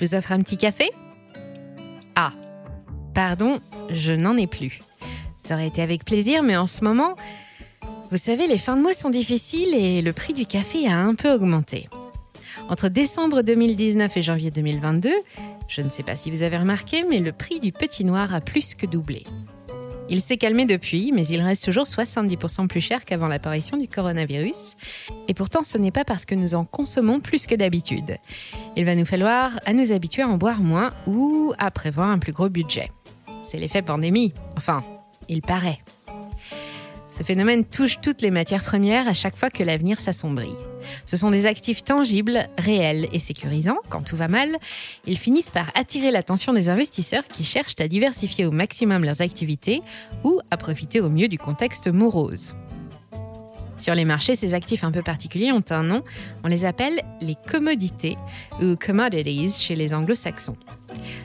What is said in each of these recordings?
Je vous offre un petit café Ah, pardon, je n'en ai plus. Ça aurait été avec plaisir, mais en ce moment, vous savez, les fins de mois sont difficiles et le prix du café a un peu augmenté. Entre décembre 2019 et janvier 2022, je ne sais pas si vous avez remarqué, mais le prix du petit noir a plus que doublé. Il s'est calmé depuis, mais il reste toujours 70% plus cher qu'avant l'apparition du coronavirus. Et pourtant, ce n'est pas parce que nous en consommons plus que d'habitude. Il va nous falloir à nous habituer à en boire moins ou à prévoir un plus gros budget. C'est l'effet pandémie. Enfin, il paraît. Ce phénomène touche toutes les matières premières à chaque fois que l'avenir s'assombrit. Ce sont des actifs tangibles, réels et sécurisants. Quand tout va mal, ils finissent par attirer l'attention des investisseurs qui cherchent à diversifier au maximum leurs activités ou à profiter au mieux du contexte morose. Sur les marchés, ces actifs un peu particuliers ont un nom. On les appelle les commodités ou commodities chez les anglo-saxons.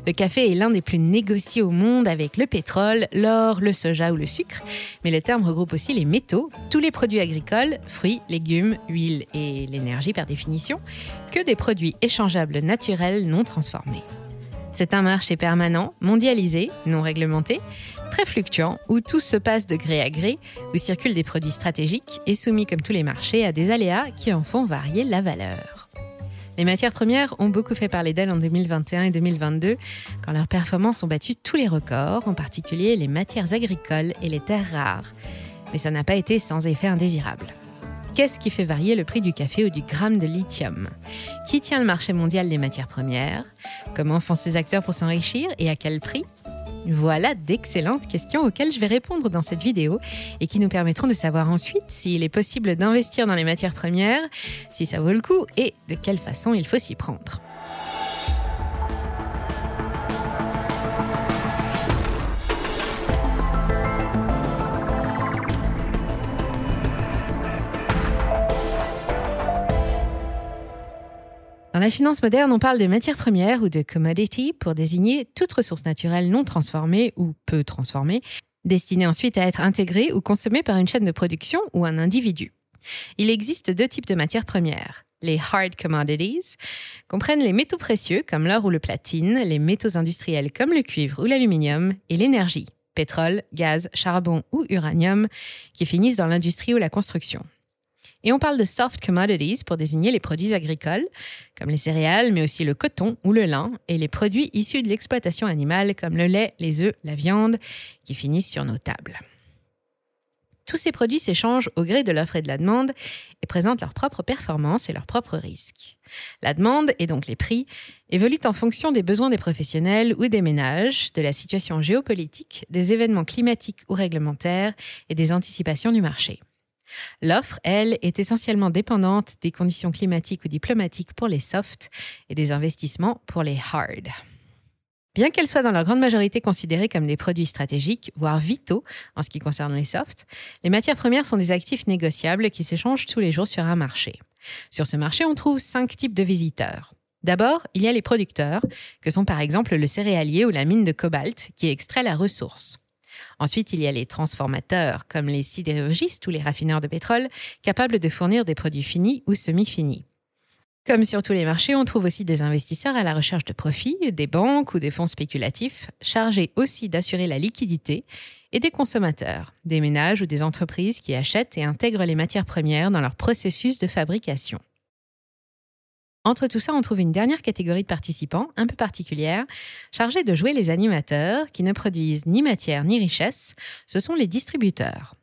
Le café est l'un des plus négociés au monde avec le pétrole, l'or, le soja ou le sucre, mais le terme regroupe aussi les métaux, tous les produits agricoles, fruits, légumes, huiles et l'énergie par définition, que des produits échangeables naturels non transformés. C'est un marché permanent, mondialisé, non réglementé, très fluctuant, où tout se passe de gré à gré, où circulent des produits stratégiques et soumis comme tous les marchés à des aléas qui en font varier la valeur. Les matières premières ont beaucoup fait parler d'elles en 2021 et 2022, quand leurs performances ont battu tous les records, en particulier les matières agricoles et les terres rares. Mais ça n'a pas été sans effet indésirable. Qu'est-ce qui fait varier le prix du café ou du gramme de lithium Qui tient le marché mondial des matières premières Comment font ces acteurs pour s'enrichir et à quel prix voilà d'excellentes questions auxquelles je vais répondre dans cette vidéo et qui nous permettront de savoir ensuite s'il est possible d'investir dans les matières premières, si ça vaut le coup et de quelle façon il faut s'y prendre. Dans la finance moderne, on parle de matières premières ou de commodity pour désigner toute ressource naturelle non transformée ou peu transformée, destinée ensuite à être intégrée ou consommée par une chaîne de production ou un individu. Il existe deux types de matières premières. Les hard commodities comprennent les métaux précieux comme l'or ou le platine, les métaux industriels comme le cuivre ou l'aluminium et l'énergie, pétrole, gaz, charbon ou uranium, qui finissent dans l'industrie ou la construction. Et on parle de soft commodities pour désigner les produits agricoles, comme les céréales, mais aussi le coton ou le lin, et les produits issus de l'exploitation animale, comme le lait, les œufs, la viande, qui finissent sur nos tables. Tous ces produits s'échangent au gré de l'offre et de la demande et présentent leurs propres performances et leurs propres risques. La demande, et donc les prix, évoluent en fonction des besoins des professionnels ou des ménages, de la situation géopolitique, des événements climatiques ou réglementaires et des anticipations du marché. L'offre, elle, est essentiellement dépendante des conditions climatiques ou diplomatiques pour les soft et des investissements pour les hard. Bien qu'elles soient dans leur grande majorité considérées comme des produits stratégiques, voire vitaux en ce qui concerne les softs, les matières premières sont des actifs négociables qui s'échangent tous les jours sur un marché. Sur ce marché, on trouve cinq types de visiteurs. D'abord, il y a les producteurs, que sont par exemple le céréalier ou la mine de cobalt qui extrait la ressource. Ensuite, il y a les transformateurs, comme les sidérurgistes ou les raffineurs de pétrole, capables de fournir des produits finis ou semi-finis. Comme sur tous les marchés, on trouve aussi des investisseurs à la recherche de profits, des banques ou des fonds spéculatifs, chargés aussi d'assurer la liquidité, et des consommateurs, des ménages ou des entreprises qui achètent et intègrent les matières premières dans leur processus de fabrication. Entre tout ça, on trouve une dernière catégorie de participants, un peu particulière, chargée de jouer les animateurs qui ne produisent ni matière ni richesse, ce sont les distributeurs.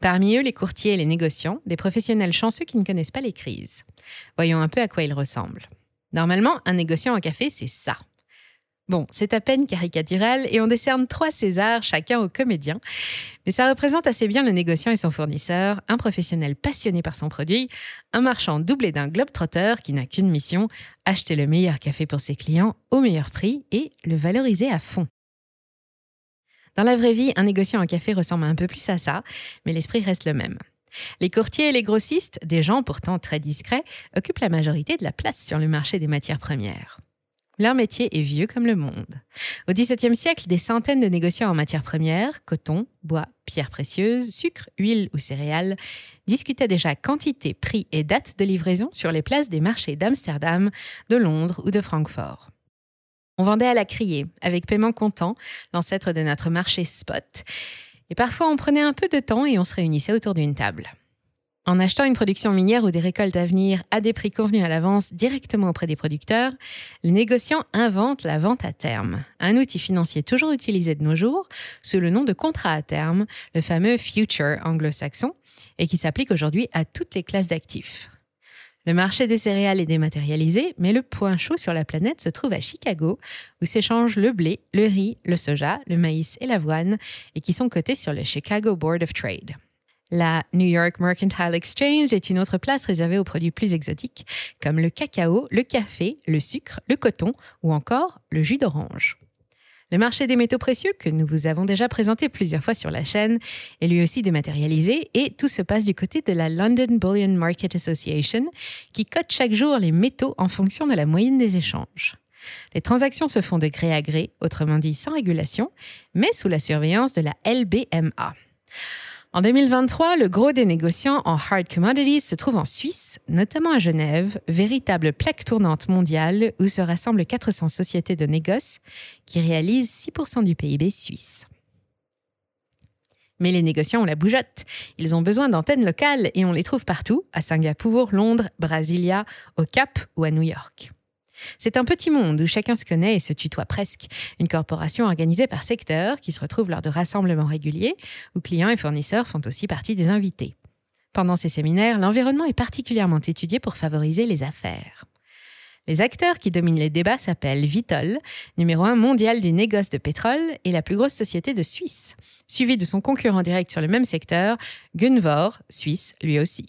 Parmi eux, les courtiers et les négociants, des professionnels chanceux qui ne connaissent pas les crises. Voyons un peu à quoi ils ressemblent. Normalement, un négociant en café, c'est ça. Bon, c'est à peine caricatural et on décerne trois Césars chacun au comédien, mais ça représente assez bien le négociant et son fournisseur, un professionnel passionné par son produit, un marchand doublé d'un globe-trotteur qui n'a qu'une mission, acheter le meilleur café pour ses clients au meilleur prix et le valoriser à fond. Dans la vraie vie, un négociant en café ressemble un peu plus à ça, mais l'esprit reste le même. Les courtiers et les grossistes, des gens pourtant très discrets, occupent la majorité de la place sur le marché des matières premières. Leur métier est vieux comme le monde. Au XVIIe siècle, des centaines de négociants en matières premières, coton, bois, pierres précieuses, sucre, huile ou céréales, discutaient déjà quantité, prix et date de livraison sur les places des marchés d'Amsterdam, de Londres ou de Francfort. On vendait à la criée, avec paiement comptant, l'ancêtre de notre marché spot. Et parfois, on prenait un peu de temps et on se réunissait autour d'une table. En achetant une production minière ou des récoltes à venir à des prix convenus à l'avance directement auprès des producteurs, les négociants inventent la vente à terme, un outil financier toujours utilisé de nos jours sous le nom de contrat à terme, le fameux future anglo-saxon, et qui s'applique aujourd'hui à toutes les classes d'actifs. Le marché des céréales est dématérialisé, mais le point chaud sur la planète se trouve à Chicago, où s'échangent le blé, le riz, le soja, le maïs et l'avoine, et qui sont cotés sur le Chicago Board of Trade. La New York Mercantile Exchange est une autre place réservée aux produits plus exotiques, comme le cacao, le café, le sucre, le coton ou encore le jus d'orange. Le marché des métaux précieux, que nous vous avons déjà présenté plusieurs fois sur la chaîne, est lui aussi dématérialisé et tout se passe du côté de la London Bullion Market Association, qui cote chaque jour les métaux en fonction de la moyenne des échanges. Les transactions se font de gré à gré, autrement dit sans régulation, mais sous la surveillance de la LBMA. En 2023, le gros des négociants en hard commodities se trouve en Suisse, notamment à Genève, véritable plaque tournante mondiale où se rassemblent 400 sociétés de négoce qui réalisent 6% du PIB suisse. Mais les négociants ont la bougeotte. Ils ont besoin d'antennes locales et on les trouve partout, à Singapour, Londres, Brasilia, au Cap ou à New York. C'est un petit monde où chacun se connaît et se tutoie presque. Une corporation organisée par secteur qui se retrouve lors de rassemblements réguliers où clients et fournisseurs font aussi partie des invités. Pendant ces séminaires, l'environnement est particulièrement étudié pour favoriser les affaires. Les acteurs qui dominent les débats s'appellent Vitol, numéro un mondial du négoce de pétrole et la plus grosse société de Suisse, suivi de son concurrent direct sur le même secteur, Gunvor, Suisse lui aussi.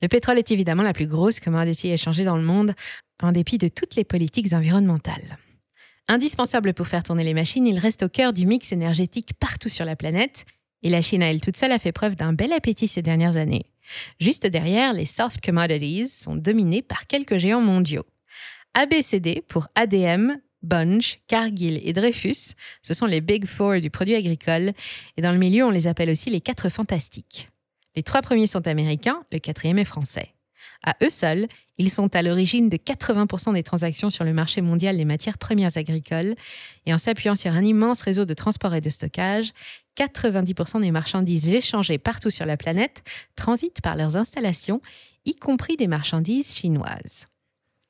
Le pétrole est évidemment la plus grosse commodity échangée dans le monde, en dépit de toutes les politiques environnementales. Indispensable pour faire tourner les machines, il reste au cœur du mix énergétique partout sur la planète, et la Chine à elle toute seule a fait preuve d'un bel appétit ces dernières années. Juste derrière, les soft commodities sont dominés par quelques géants mondiaux. ABCD pour ADM, Bunch, Cargill et Dreyfus, ce sont les Big Four du produit agricole, et dans le milieu on les appelle aussi les quatre fantastiques. Les trois premiers sont américains, le quatrième est français. À eux seuls, ils sont à l'origine de 80% des transactions sur le marché mondial des matières premières agricoles et en s'appuyant sur un immense réseau de transport et de stockage, 90% des marchandises échangées partout sur la planète transitent par leurs installations, y compris des marchandises chinoises.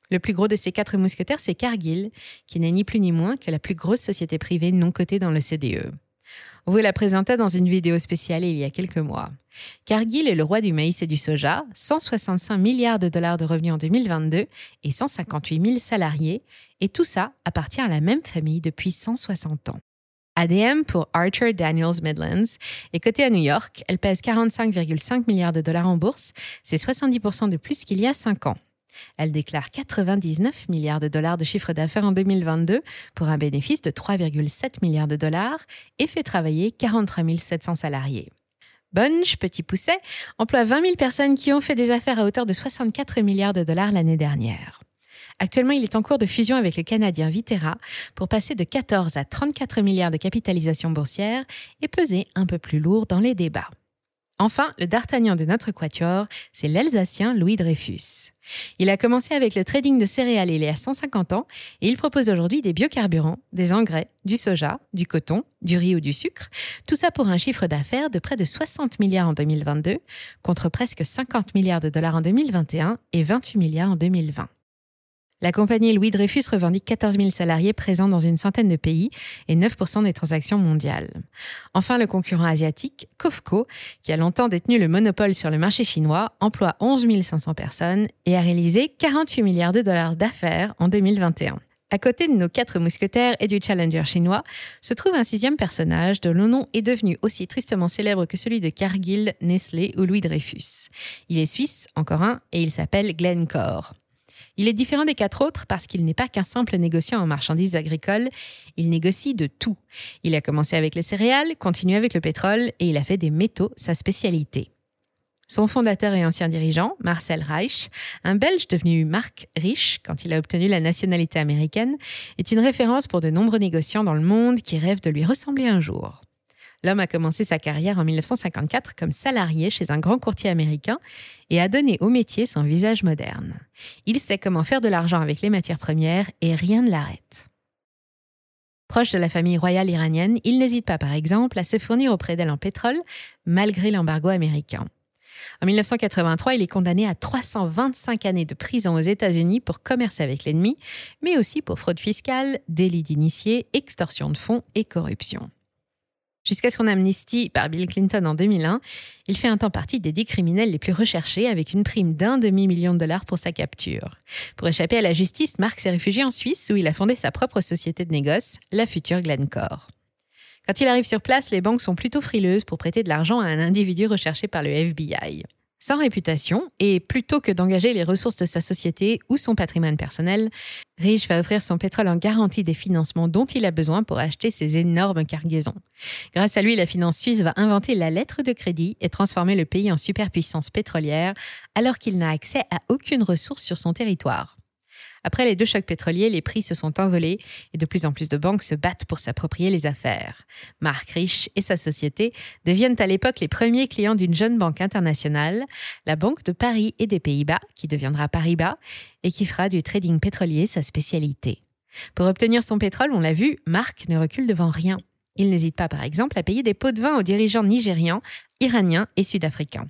Le plus gros de ces quatre mousquetaires, c'est Cargill, qui n'est ni plus ni moins que la plus grosse société privée non cotée dans le CDE. Vous la présentait dans une vidéo spéciale il y a quelques mois. Cargill est le roi du maïs et du soja, 165 milliards de dollars de revenus en 2022 et 158 000 salariés, et tout ça appartient à la même famille depuis 160 ans. ADM pour Archer Daniels Midlands est cotée à New York. Elle pèse 45,5 milliards de dollars en bourse. C'est 70% de plus qu'il y a 5 ans. Elle déclare 99 milliards de dollars de chiffre d'affaires en 2022 pour un bénéfice de 3,7 milliards de dollars et fait travailler 43 700 salariés. Bunch, petit pousset, emploie 20 000 personnes qui ont fait des affaires à hauteur de 64 milliards de dollars l'année dernière. Actuellement, il est en cours de fusion avec le Canadien Viterra pour passer de 14 à 34 milliards de capitalisation boursière et peser un peu plus lourd dans les débats. Enfin, le d'Artagnan de notre quatuor, c'est l'Alsacien Louis Dreyfus. Il a commencé avec le trading de céréales il y a 150 ans et il propose aujourd'hui des biocarburants, des engrais, du soja, du coton, du riz ou du sucre, tout ça pour un chiffre d'affaires de près de 60 milliards en 2022 contre presque 50 milliards de dollars en 2021 et 28 milliards en 2020. La compagnie Louis Dreyfus revendique 14 000 salariés présents dans une centaine de pays et 9% des transactions mondiales. Enfin, le concurrent asiatique, Kofco, qui a longtemps détenu le monopole sur le marché chinois, emploie 11 500 personnes et a réalisé 48 milliards de dollars d'affaires en 2021. À côté de nos quatre mousquetaires et du challenger chinois, se trouve un sixième personnage dont le nom est devenu aussi tristement célèbre que celui de Cargill, Nestlé ou Louis Dreyfus. Il est suisse, encore un, et il s'appelle Glencore. Il est différent des quatre autres parce qu'il n'est pas qu'un simple négociant en marchandises agricoles, il négocie de tout. Il a commencé avec les céréales, continue avec le pétrole et il a fait des métaux sa spécialité. Son fondateur et ancien dirigeant, Marcel Reich, un Belge devenu Marc Rich quand il a obtenu la nationalité américaine, est une référence pour de nombreux négociants dans le monde qui rêvent de lui ressembler un jour. L'homme a commencé sa carrière en 1954 comme salarié chez un grand courtier américain et a donné au métier son visage moderne. Il sait comment faire de l'argent avec les matières premières et rien ne l'arrête. Proche de la famille royale iranienne, il n'hésite pas par exemple à se fournir auprès d'elle en pétrole malgré l'embargo américain. En 1983, il est condamné à 325 années de prison aux États-Unis pour commerce avec l'ennemi, mais aussi pour fraude fiscale, délit d'initié, extorsion de fonds et corruption. Jusqu'à son amnistie par Bill Clinton en 2001, il fait un temps partie des dix criminels les plus recherchés avec une prime d'un demi-million de dollars pour sa capture. Pour échapper à la justice, Mark s'est réfugié en Suisse où il a fondé sa propre société de négoce, la future Glencore. Quand il arrive sur place, les banques sont plutôt frileuses pour prêter de l'argent à un individu recherché par le FBI. Sans réputation, et plutôt que d'engager les ressources de sa société ou son patrimoine personnel, Rich va offrir son pétrole en garantie des financements dont il a besoin pour acheter ses énormes cargaisons. Grâce à lui, la finance suisse va inventer la lettre de crédit et transformer le pays en superpuissance pétrolière alors qu'il n'a accès à aucune ressource sur son territoire. Après les deux chocs pétroliers, les prix se sont envolés et de plus en plus de banques se battent pour s'approprier les affaires. Mark Rich et sa société deviennent à l'époque les premiers clients d'une jeune banque internationale, la Banque de Paris et des Pays-Bas, qui deviendra Paribas et qui fera du trading pétrolier sa spécialité. Pour obtenir son pétrole, on l'a vu, Mark ne recule devant rien. Il n'hésite pas, par exemple, à payer des pots de vin aux dirigeants nigérians, iraniens et sud-africains.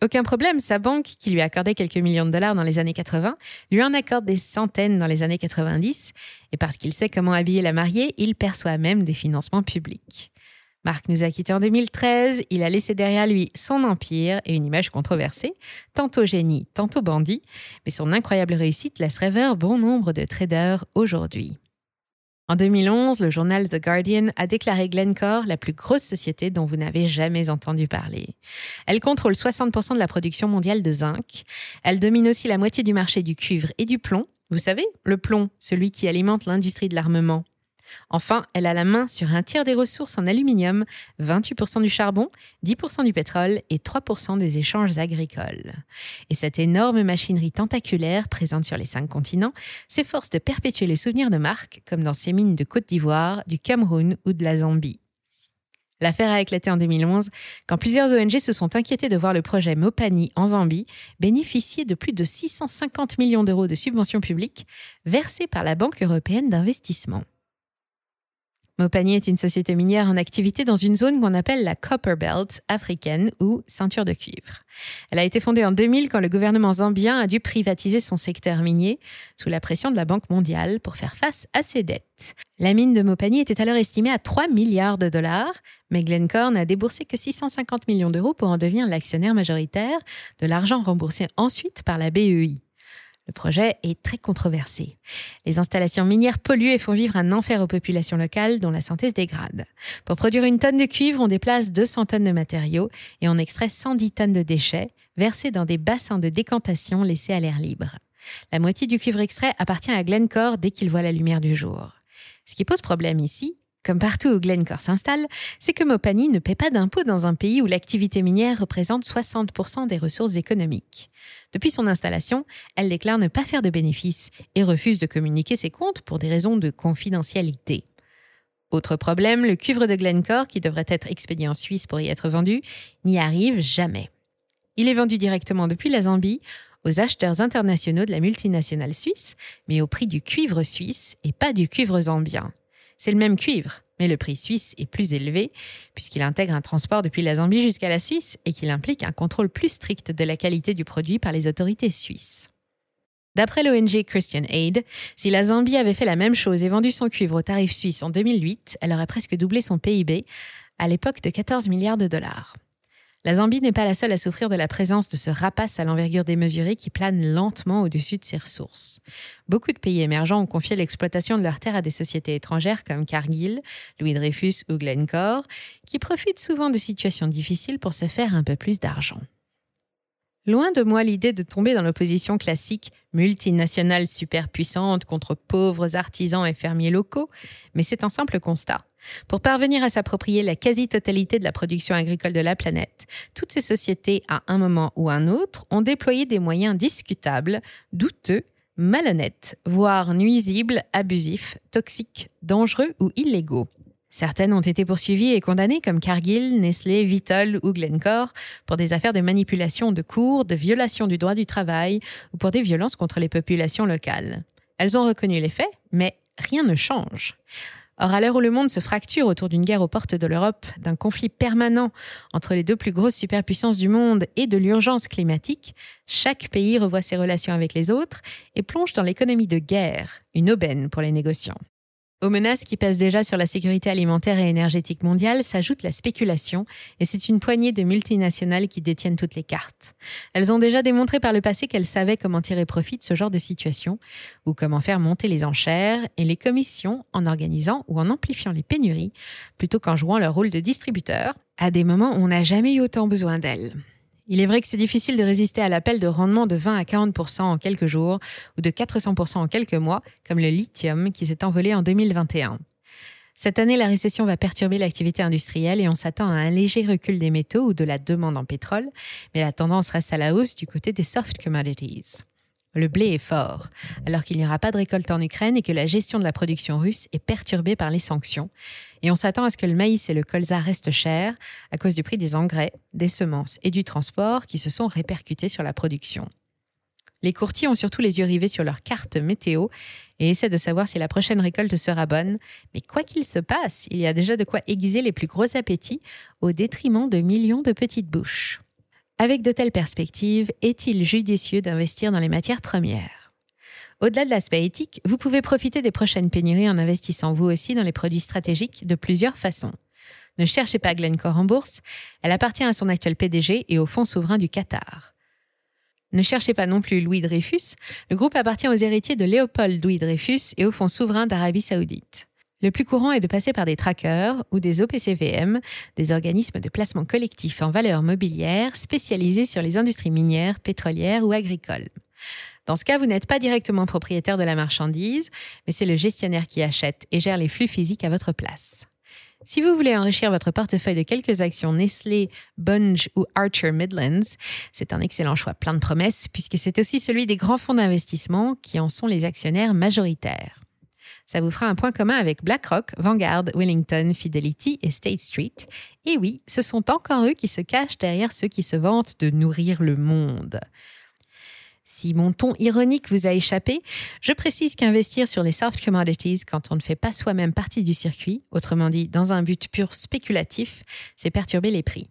Aucun problème, sa banque, qui lui accordait quelques millions de dollars dans les années 80, lui en accorde des centaines dans les années 90, et parce qu'il sait comment habiller la mariée, il perçoit même des financements publics. Marc nous a quittés en 2013, il a laissé derrière lui son empire et une image controversée, tantôt génie, tantôt bandit, mais son incroyable réussite laisse rêveur bon nombre de traders aujourd'hui. En 2011, le journal The Guardian a déclaré Glencore la plus grosse société dont vous n'avez jamais entendu parler. Elle contrôle 60% de la production mondiale de zinc. Elle domine aussi la moitié du marché du cuivre et du plomb. Vous savez, le plomb, celui qui alimente l'industrie de l'armement. Enfin, elle a la main sur un tiers des ressources en aluminium, 28% du charbon, 10% du pétrole et 3% des échanges agricoles. Et cette énorme machinerie tentaculaire présente sur les cinq continents s'efforce de perpétuer les souvenirs de Marc, comme dans ses mines de Côte d'Ivoire, du Cameroun ou de la Zambie. L'affaire a éclaté en 2011 quand plusieurs ONG se sont inquiétées de voir le projet Mopani en Zambie bénéficier de plus de 650 millions d'euros de subventions publiques versées par la Banque européenne d'investissement. Mopani est une société minière en activité dans une zone qu'on appelle la Copper Belt africaine ou ceinture de cuivre. Elle a été fondée en 2000 quand le gouvernement zambien a dû privatiser son secteur minier sous la pression de la Banque mondiale pour faire face à ses dettes. La mine de Mopani était alors estimée à 3 milliards de dollars, mais Glencore n'a déboursé que 650 millions d'euros pour en devenir l'actionnaire majoritaire, de l'argent remboursé ensuite par la BEI. Le projet est très controversé. Les installations minières polluent et font vivre un enfer aux populations locales dont la santé se dégrade. Pour produire une tonne de cuivre, on déplace 200 tonnes de matériaux et on extrait 110 tonnes de déchets versés dans des bassins de décantation laissés à l'air libre. La moitié du cuivre extrait appartient à Glencore dès qu'il voit la lumière du jour. Ce qui pose problème ici, comme partout où Glencore s'installe, c'est que Mopani ne paie pas d'impôts dans un pays où l'activité minière représente 60% des ressources économiques. Depuis son installation, elle déclare ne pas faire de bénéfices et refuse de communiquer ses comptes pour des raisons de confidentialité. Autre problème, le cuivre de Glencore, qui devrait être expédié en Suisse pour y être vendu, n'y arrive jamais. Il est vendu directement depuis la Zambie aux acheteurs internationaux de la multinationale suisse, mais au prix du cuivre suisse et pas du cuivre zambien. C'est le même cuivre, mais le prix suisse est plus élevé puisqu'il intègre un transport depuis la Zambie jusqu'à la Suisse et qu'il implique un contrôle plus strict de la qualité du produit par les autorités suisses. D'après l'ONG Christian Aid, si la Zambie avait fait la même chose et vendu son cuivre au tarif suisse en 2008, elle aurait presque doublé son PIB, à l'époque de 14 milliards de dollars. La Zambie n'est pas la seule à souffrir de la présence de ce rapace à l'envergure démesurée qui plane lentement au-dessus de ses ressources. Beaucoup de pays émergents ont confié l'exploitation de leurs terres à des sociétés étrangères comme Cargill, Louis Dreyfus ou Glencore, qui profitent souvent de situations difficiles pour se faire un peu plus d'argent. Loin de moi l'idée de tomber dans l'opposition classique multinationale superpuissante contre pauvres artisans et fermiers locaux, mais c'est un simple constat. Pour parvenir à s'approprier la quasi-totalité de la production agricole de la planète, toutes ces sociétés, à un moment ou un autre, ont déployé des moyens discutables, douteux, malhonnêtes, voire nuisibles, abusifs, toxiques, dangereux ou illégaux. Certaines ont été poursuivies et condamnées comme Cargill, Nestlé, Vitol ou Glencore pour des affaires de manipulation de cours, de violation du droit du travail ou pour des violences contre les populations locales. Elles ont reconnu les faits, mais rien ne change. Or, à l'heure où le monde se fracture autour d'une guerre aux portes de l'Europe, d'un conflit permanent entre les deux plus grosses superpuissances du monde et de l'urgence climatique, chaque pays revoit ses relations avec les autres et plonge dans l'économie de guerre, une aubaine pour les négociants. Aux menaces qui pèsent déjà sur la sécurité alimentaire et énergétique mondiale s'ajoute la spéculation, et c'est une poignée de multinationales qui détiennent toutes les cartes. Elles ont déjà démontré par le passé qu'elles savaient comment tirer profit de ce genre de situation, ou comment faire monter les enchères et les commissions en organisant ou en amplifiant les pénuries, plutôt qu'en jouant leur rôle de distributeur, à des moments où on n'a jamais eu autant besoin d'elles. Il est vrai que c'est difficile de résister à l'appel de rendement de 20 à 40% en quelques jours ou de 400% en quelques mois, comme le lithium qui s'est envolé en 2021. Cette année, la récession va perturber l'activité industrielle et on s'attend à un léger recul des métaux ou de la demande en pétrole, mais la tendance reste à la hausse du côté des soft commodities. Le blé est fort, alors qu'il n'y aura pas de récolte en Ukraine et que la gestion de la production russe est perturbée par les sanctions. Et on s'attend à ce que le maïs et le colza restent chers à cause du prix des engrais, des semences et du transport qui se sont répercutés sur la production. Les courtiers ont surtout les yeux rivés sur leur carte météo et essaient de savoir si la prochaine récolte sera bonne. Mais quoi qu'il se passe, il y a déjà de quoi aiguiser les plus gros appétits au détriment de millions de petites bouches. Avec de telles perspectives, est-il judicieux d'investir dans les matières premières? Au-delà de l'aspect éthique, vous pouvez profiter des prochaines pénuries en investissant vous aussi dans les produits stratégiques de plusieurs façons. Ne cherchez pas Glencore en bourse, elle appartient à son actuel PDG et au fonds souverain du Qatar. Ne cherchez pas non plus Louis Dreyfus, le groupe appartient aux héritiers de Léopold Louis Dreyfus et au fonds souverain d'Arabie saoudite. Le plus courant est de passer par des trackers ou des OPCVM, des organismes de placement collectif en valeur mobilière spécialisés sur les industries minières, pétrolières ou agricoles. Dans ce cas, vous n'êtes pas directement propriétaire de la marchandise, mais c'est le gestionnaire qui achète et gère les flux physiques à votre place. Si vous voulez enrichir votre portefeuille de quelques actions Nestlé, Bunge ou Archer Midlands, c'est un excellent choix plein de promesses puisque c'est aussi celui des grands fonds d'investissement qui en sont les actionnaires majoritaires. Ça vous fera un point commun avec BlackRock, Vanguard, Wellington, Fidelity et State Street. Et oui, ce sont encore eux qui se cachent derrière ceux qui se vantent de nourrir le monde. Si mon ton ironique vous a échappé, je précise qu'investir sur les soft commodities quand on ne fait pas soi-même partie du circuit, autrement dit dans un but pur spéculatif, c'est perturber les prix.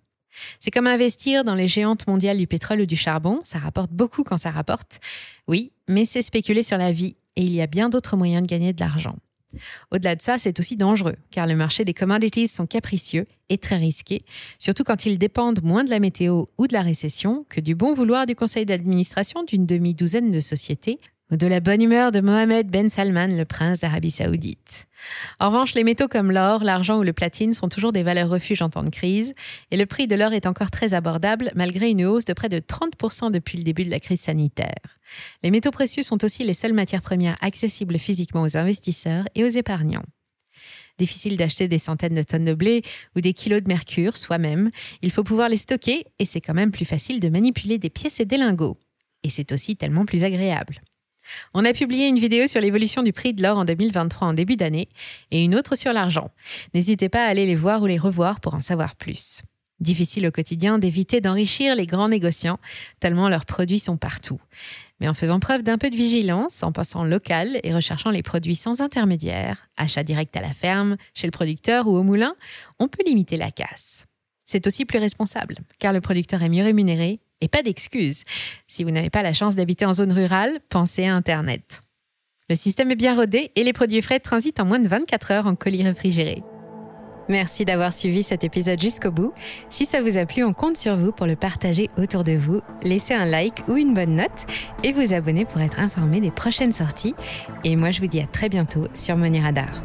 C'est comme investir dans les géantes mondiales du pétrole ou du charbon, ça rapporte beaucoup quand ça rapporte. Oui, mais c'est spéculer sur la vie et il y a bien d'autres moyens de gagner de l'argent. Au-delà de ça, c'est aussi dangereux, car le marché des commodities sont capricieux et très risqués, surtout quand ils dépendent moins de la météo ou de la récession que du bon vouloir du conseil d'administration d'une demi-douzaine de sociétés, ou de la bonne humeur de Mohamed Ben Salman, le prince d'Arabie saoudite. En revanche, les métaux comme l'or, l'argent ou le platine sont toujours des valeurs refuges en temps de crise, et le prix de l'or est encore très abordable malgré une hausse de près de 30% depuis le début de la crise sanitaire. Les métaux précieux sont aussi les seules matières premières accessibles physiquement aux investisseurs et aux épargnants. Difficile d'acheter des centaines de tonnes de blé ou des kilos de mercure soi-même, il faut pouvoir les stocker et c'est quand même plus facile de manipuler des pièces et des lingots. Et c'est aussi tellement plus agréable. On a publié une vidéo sur l'évolution du prix de l'or en 2023 en début d'année et une autre sur l'argent. N'hésitez pas à aller les voir ou les revoir pour en savoir plus. Difficile au quotidien d'éviter d'enrichir les grands négociants, tellement leurs produits sont partout. Mais en faisant preuve d'un peu de vigilance, en passant local et recherchant les produits sans intermédiaire, achat direct à la ferme, chez le producteur ou au moulin, on peut limiter la casse. C'est aussi plus responsable, car le producteur est mieux rémunéré et pas d'excuses. Si vous n'avez pas la chance d'habiter en zone rurale, pensez à Internet. Le système est bien rodé et les produits frais transitent en moins de 24 heures en colis réfrigérés. Merci d'avoir suivi cet épisode jusqu'au bout. Si ça vous a plu, on compte sur vous pour le partager autour de vous. Laissez un like ou une bonne note et vous abonner pour être informé des prochaines sorties. Et moi, je vous dis à très bientôt sur Money Radar.